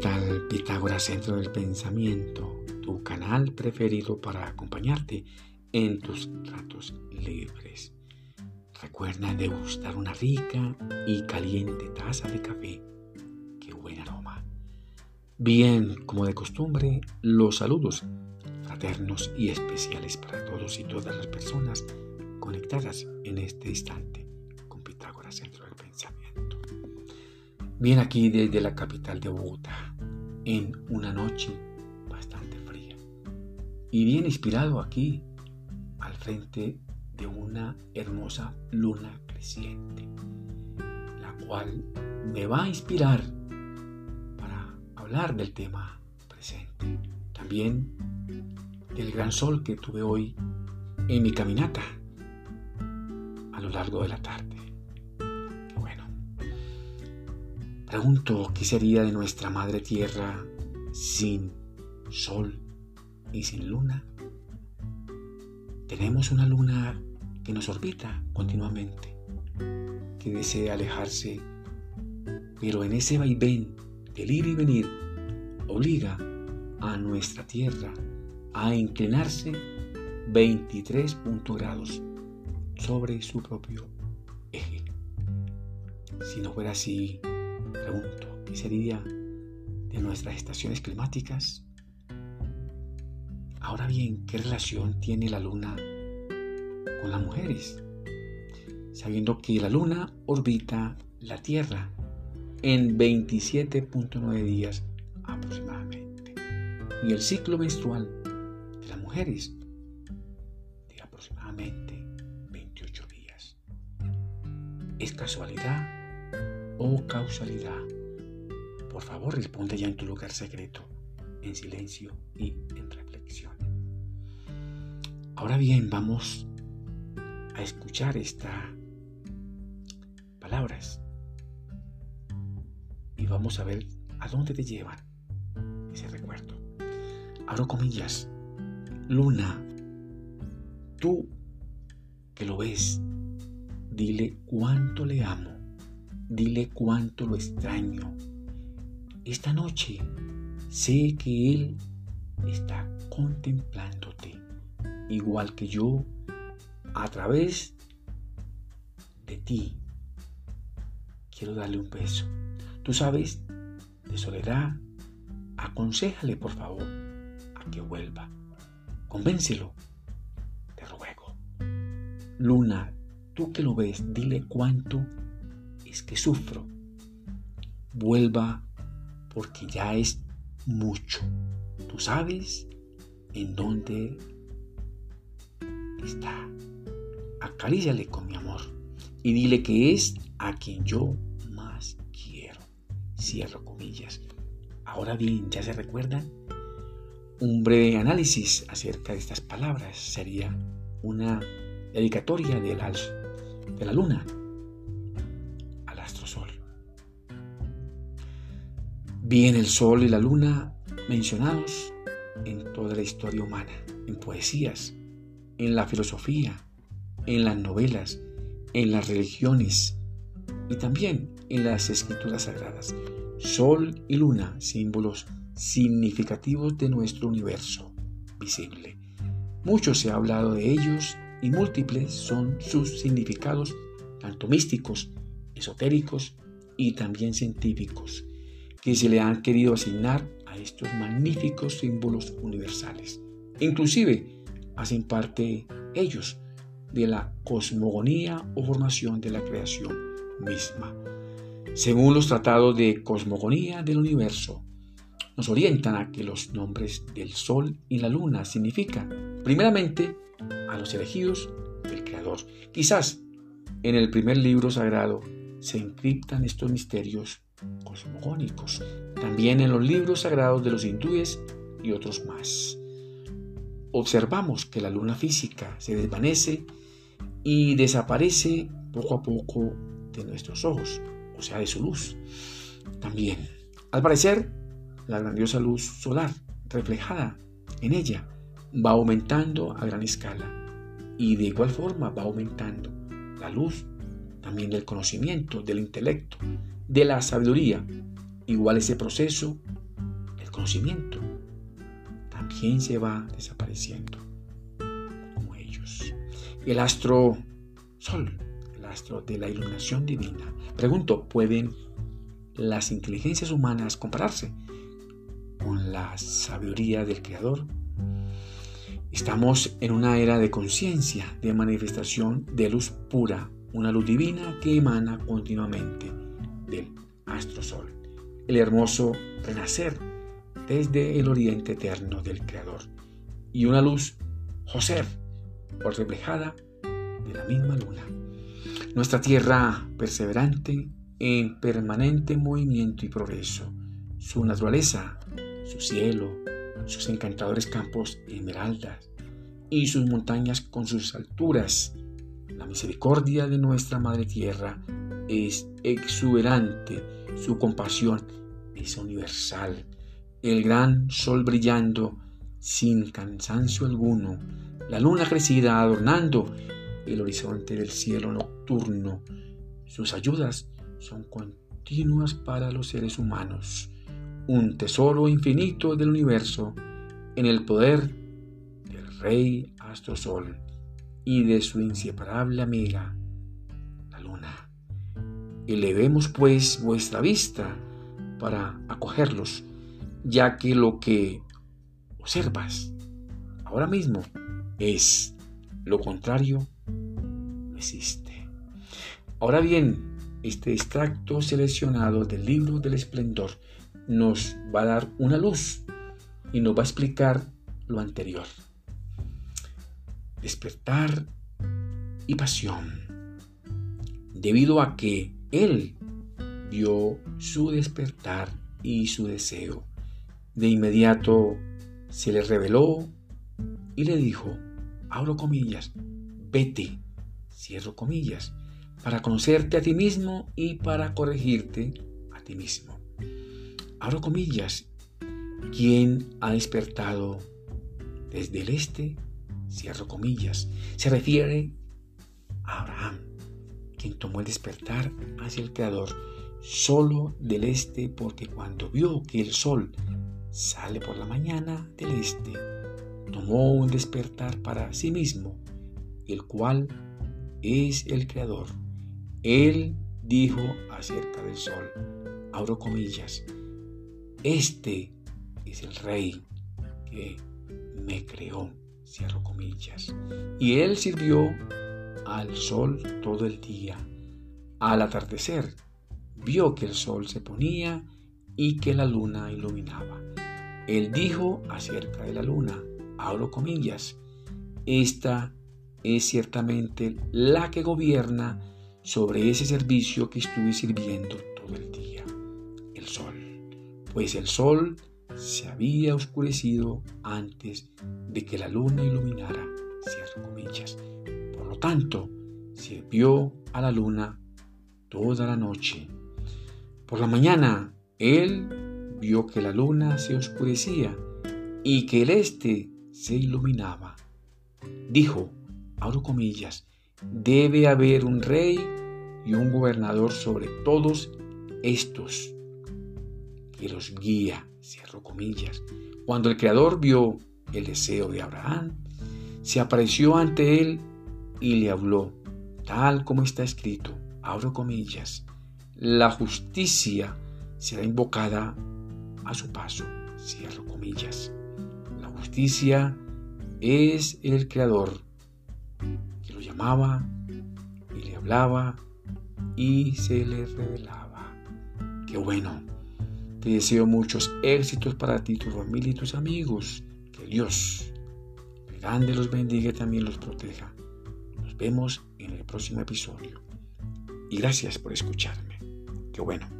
tal Pitágoras Centro del Pensamiento? Tu canal preferido para acompañarte en tus ratos libres. Recuerda degustar una rica y caliente taza de café. ¡Qué buen aroma! Bien, como de costumbre, los saludos fraternos y especiales para todos y todas las personas conectadas en este instante con Pitágoras Centro del Pensamiento. Bien aquí desde la capital de Bogotá, en una noche bastante fría. Y bien inspirado aquí, al frente de una hermosa luna creciente, la cual me va a inspirar para hablar del tema presente. También del gran sol que tuve hoy en mi caminata a lo largo de la tarde. Pregunto qué sería de nuestra madre tierra sin sol y sin luna. Tenemos una luna que nos orbita continuamente, que desea alejarse, pero en ese vaivén del ir y venir obliga a nuestra tierra a inclinarse 23 grados sobre su propio eje. Si no fuera así, pregunto, ¿qué sería de nuestras estaciones climáticas? Ahora bien, ¿qué relación tiene la luna con las mujeres, sabiendo que la Luna orbita la Tierra en 27.9 días aproximadamente y el ciclo menstrual de las mujeres de aproximadamente 28 días. ¿Es casualidad o causalidad? Por favor, responde ya en tu lugar secreto, en silencio y en reflexión. Ahora bien, vamos a escuchar estas palabras y vamos a ver a dónde te llevan ese recuerdo. Abro comillas, Luna, tú que lo ves, dile cuánto le amo, dile cuánto lo extraño. Esta noche sé que Él está contemplándote, igual que yo a través de ti, quiero darle un beso. Tú sabes, de soledad, aconsejale por favor a que vuelva. Convéncelo, te ruego. Luna, tú que lo ves, dile cuánto que sufro. Vuelva porque ya es mucho. Tú sabes en dónde está acaríciale con mi amor y dile que es a quien yo más quiero. Cierro comillas. Ahora bien, ¿ya se recuerdan? Un breve análisis acerca de estas palabras sería una dedicatoria del de la luna sol. Bien el sol y la luna mencionados en toda la historia humana, en poesías, en la filosofía, en las novelas, en las religiones y también en las escrituras sagradas. Sol y luna, símbolos significativos de nuestro universo visible. Mucho se ha hablado de ellos y múltiples son sus significados, tanto místicos, esotéricos y también científicos, que se le han querido asignar a estos magníficos símbolos universales. Inclusive hacen parte ellos de la cosmogonía o formación de la creación misma. Según los tratados de cosmogonía del universo, nos orientan a que los nombres del Sol y la Luna significan, primeramente, a los elegidos del Creador. Quizás en el primer libro sagrado se encriptan estos misterios cosmogónicos, también en los libros sagrados de los hindúes y otros más. Observamos que la luna física se desvanece y desaparece poco a poco de nuestros ojos, o sea, de su luz. También, al parecer, la grandiosa luz solar reflejada en ella va aumentando a gran escala y de igual forma va aumentando la luz también del conocimiento, del intelecto, de la sabiduría. Igual ese proceso conocimiento también se va desapareciendo como ellos. El astro sol, el astro de la iluminación divina. Pregunto, ¿pueden las inteligencias humanas compararse con la sabiduría del Creador? Estamos en una era de conciencia, de manifestación de luz pura, una luz divina que emana continuamente del astro sol, el hermoso renacer desde el oriente eterno del Creador, y una luz Joser, por reflejada de la misma luna. Nuestra tierra perseverante en permanente movimiento y progreso, su naturaleza, su cielo, sus encantadores campos esmeraldas y sus montañas con sus alturas. La misericordia de nuestra Madre Tierra es exuberante, su compasión es universal. El gran sol brillando sin cansancio alguno, la luna crecida adornando el horizonte del cielo nocturno. Sus ayudas son continuas para los seres humanos un tesoro infinito del universo en el poder del rey Astrosol y de su inseparable amiga, la luna. Elevemos pues vuestra vista para acogerlos, ya que lo que observas ahora mismo es lo contrario, no existe. Ahora bien, este extracto seleccionado del libro del esplendor nos va a dar una luz y nos va a explicar lo anterior. Despertar y pasión. Debido a que él vio su despertar y su deseo, de inmediato se le reveló y le dijo, abro comillas, vete, cierro comillas, para conocerte a ti mismo y para corregirte a ti mismo abro comillas, ¿quién ha despertado desde el este? Cierro comillas. Se refiere a Abraham, quien tomó el despertar hacia el Creador solo del este, porque cuando vio que el sol sale por la mañana del este, tomó un despertar para sí mismo, el cual es el Creador. Él dijo acerca del sol, abro comillas, este es el rey que me creó, cierro comillas. Y él sirvió al sol todo el día. Al atardecer, vio que el sol se ponía y que la luna iluminaba. Él dijo acerca de la luna, abro comillas, esta es ciertamente la que gobierna sobre ese servicio que estuve sirviendo todo el día, el sol pues el sol se había oscurecido antes de que la luna iluminara, cierro comillas. Por lo tanto, sirvió a la luna toda la noche. Por la mañana, él vio que la luna se oscurecía y que el este se iluminaba. Dijo, abro comillas, debe haber un rey y un gobernador sobre todos estos que los guía, cierro comillas. Cuando el Creador vio el deseo de Abraham, se apareció ante él y le habló, tal como está escrito, abro comillas, la justicia será invocada a su paso, cierro comillas. La justicia es el Creador que lo llamaba y le hablaba y se le revelaba. Qué bueno te deseo muchos éxitos para ti, tu familia y tus amigos. Que Dios grande los bendiga y también los proteja. Nos vemos en el próximo episodio. Y gracias por escucharme. Qué bueno.